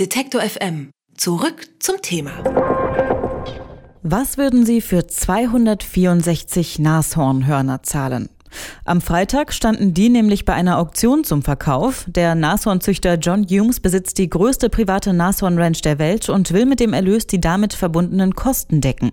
Detektor FM. Zurück zum Thema. Was würden Sie für 264 Nashornhörner zahlen? Am Freitag standen die nämlich bei einer Auktion zum Verkauf. Der Nashornzüchter John Humes besitzt die größte private Nashornranch der Welt und will mit dem Erlös die damit verbundenen Kosten decken.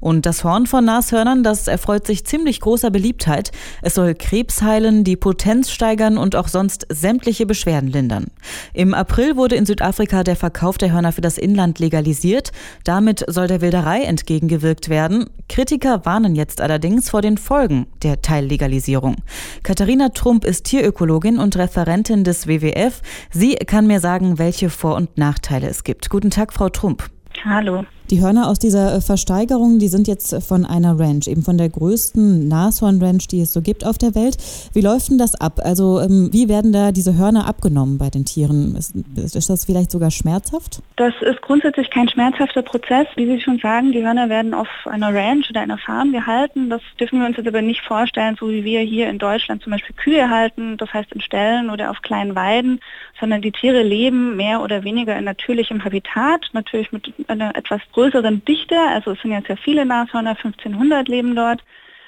Und das Horn von Nashörnern, das erfreut sich ziemlich großer Beliebtheit. Es soll Krebs heilen, die Potenz steigern und auch sonst sämtliche Beschwerden lindern. Im April wurde in Südafrika der Verkauf der Hörner für das Inland legalisiert. Damit soll der Wilderei entgegengewirkt werden. Kritiker warnen jetzt allerdings vor den Folgen der Teillegalisierung. Digitalisierung. Katharina Trump ist Tierökologin und Referentin des WWF. Sie kann mir sagen, welche Vor- und Nachteile es gibt. Guten Tag, Frau Trump. Hallo. Die Hörner aus dieser äh, Versteigerung, die sind jetzt von einer Ranch, eben von der größten Nashorn-Ranch, die es so gibt auf der Welt. Wie läuft denn das ab? Also ähm, wie werden da diese Hörner abgenommen bei den Tieren? Ist, ist das vielleicht sogar schmerzhaft? Das ist grundsätzlich kein schmerzhafter Prozess. Wie Sie schon sagen, die Hörner werden auf einer Ranch oder einer Farm gehalten. Das dürfen wir uns jetzt aber nicht vorstellen, so wie wir hier in Deutschland zum Beispiel Kühe halten, das heißt in Ställen oder auf kleinen Weiden, sondern die Tiere leben mehr oder weniger in natürlichem Habitat, natürlich mit einer etwas größeren größeren Dichte, also es sind jetzt sehr viele Nashörner, 1500 leben dort.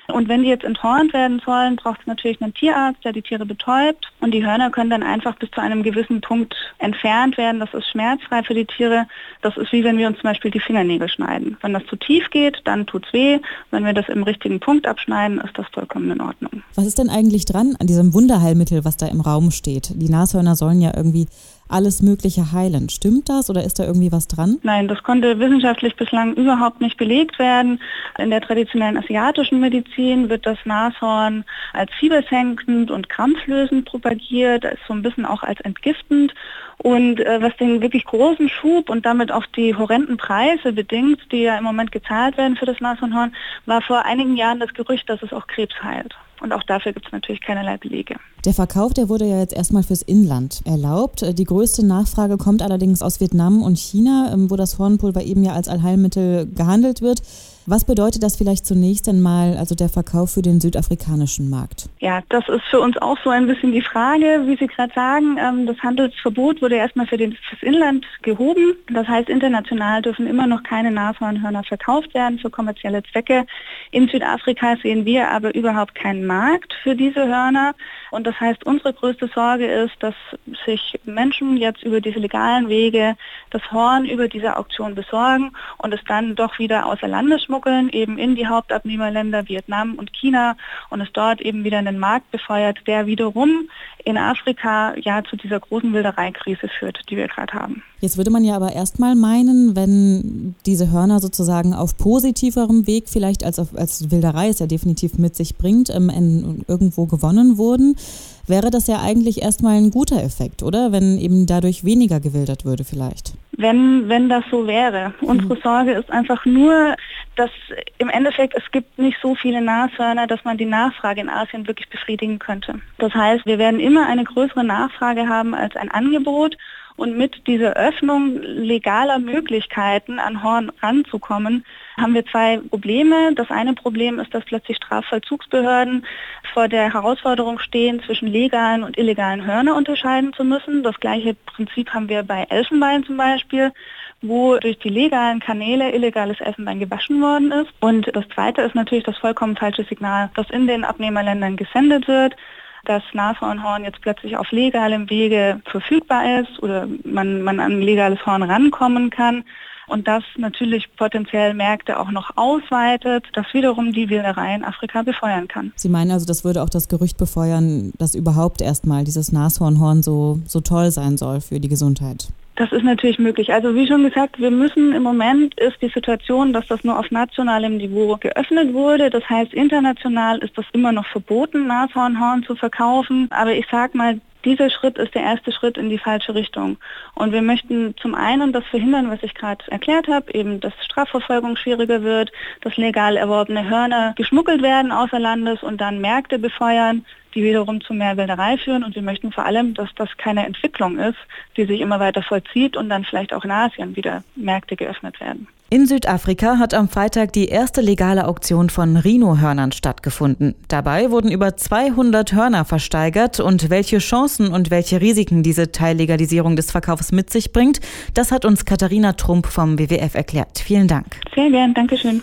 Und wenn die jetzt enthornt werden sollen, braucht es natürlich einen Tierarzt, der die Tiere betäubt. Und die Hörner können dann einfach bis zu einem gewissen Punkt entfernt werden. Das ist schmerzfrei für die Tiere. Das ist wie wenn wir uns zum Beispiel die Fingernägel schneiden. Wenn das zu tief geht, dann tut es weh. Wenn wir das im richtigen Punkt abschneiden, ist das vollkommen in Ordnung. Was ist denn eigentlich dran an diesem Wunderheilmittel, was da im Raum steht? Die Nashörner sollen ja irgendwie alles Mögliche heilen. Stimmt das oder ist da irgendwie was dran? Nein, das konnte wissenschaftlich bislang überhaupt nicht belegt werden. In der traditionellen asiatischen Medizin wird das Nashorn als fiebersenkend und krampflösend propagiert, so ein bisschen auch als entgiftend. Und äh, was den wirklich großen Schub und damit auch die horrenden Preise bedingt, die ja im Moment gezahlt werden für das Nashornhorn, war vor einigen Jahren das Gerücht, dass es auch Krebs heilt. Und auch dafür gibt es natürlich keinerlei Belege. Der Verkauf, der wurde ja jetzt erstmal fürs Inland erlaubt. Die größte Nachfrage kommt allerdings aus Vietnam und China, ähm, wo das Hornpulver eben ja als Allheilmittel gehandelt wird. Was bedeutet das vielleicht zunächst einmal, also der Verkauf für den südafrikanischen Markt? Ja, das ist für uns auch so ein bisschen die Frage, wie Sie gerade sagen. Ähm, das Handelsverbot wurde erstmal für fürs Inland gehoben. Das heißt, international dürfen immer noch keine Nashornhörner verkauft werden für kommerzielle Zwecke. In Südafrika sehen wir aber überhaupt keinen Markt für diese Hörner. Und das heißt, unsere größte Sorge ist, dass sich Menschen jetzt über diese legalen Wege das Horn über diese Auktion besorgen und es dann doch wieder außer Landes schmuggeln, eben in die Hauptabnehmerländer Vietnam und China und es dort eben wieder einen Markt befeuert, der wiederum in Afrika ja zu dieser großen Wildereikrise führt, die wir gerade haben. Jetzt würde man ja aber erstmal meinen, wenn diese Hörner sozusagen auf positiverem Weg vielleicht als, auf, als Wilderei es ja definitiv mit sich bringt, ähm, irgendwo gewonnen wurden, wäre das ja eigentlich erstmal ein guter Effekt, oder? Wenn eben dadurch weniger gewildert würde vielleicht. Wenn, wenn das so wäre. Unsere mhm. Sorge ist einfach nur, dass im Endeffekt es gibt nicht so viele Nashörner, dass man die Nachfrage in Asien wirklich befriedigen könnte. Das heißt, wir werden immer eine größere Nachfrage haben als ein Angebot und mit dieser Öffnung legaler Möglichkeiten an Horn ranzukommen, haben wir zwei Probleme. Das eine Problem ist, dass plötzlich Strafvollzugsbehörden vor der Herausforderung stehen, zwischen legalen und illegalen Hörner unterscheiden zu müssen. Das gleiche Prinzip haben wir bei Elfenbein zum Beispiel wo durch die legalen Kanäle illegales Elfenbein gewaschen worden ist. Und das Zweite ist natürlich das vollkommen falsche Signal, das in den Abnehmerländern gesendet wird dass Nashornhorn jetzt plötzlich auf legalem Wege verfügbar ist oder man, man an legales Horn rankommen kann und das natürlich potenziell Märkte auch noch ausweitet, das wiederum die Wilderei in Afrika befeuern kann. Sie meinen also, das würde auch das Gerücht befeuern, dass überhaupt erstmal dieses Nashornhorn so, so toll sein soll für die Gesundheit? Das ist natürlich möglich. Also wie schon gesagt, wir müssen im Moment ist die Situation, dass das nur auf nationalem Niveau geöffnet wurde. Das heißt, international ist das immer noch verboten, Nashornhorn zu verkaufen. Aber ich sage mal, dieser Schritt ist der erste Schritt in die falsche Richtung. Und wir möchten zum einen das verhindern, was ich gerade erklärt habe, eben dass Strafverfolgung schwieriger wird, dass legal erworbene Hörner geschmuggelt werden außer Landes und dann Märkte befeuern, die wiederum zu mehr Wilderei führen. Und wir möchten vor allem, dass das keine Entwicklung ist, die sich immer weiter vollzieht und dann vielleicht auch in Asien wieder Märkte geöffnet werden. In Südafrika hat am Freitag die erste legale Auktion von Rhinohörnern stattgefunden. Dabei wurden über 200 Hörner versteigert und welche Chancen und welche Risiken diese Teillegalisierung des Verkaufs mit sich bringt, das hat uns Katharina Trump vom WWF erklärt. Vielen Dank. Sehr gern, Dankeschön.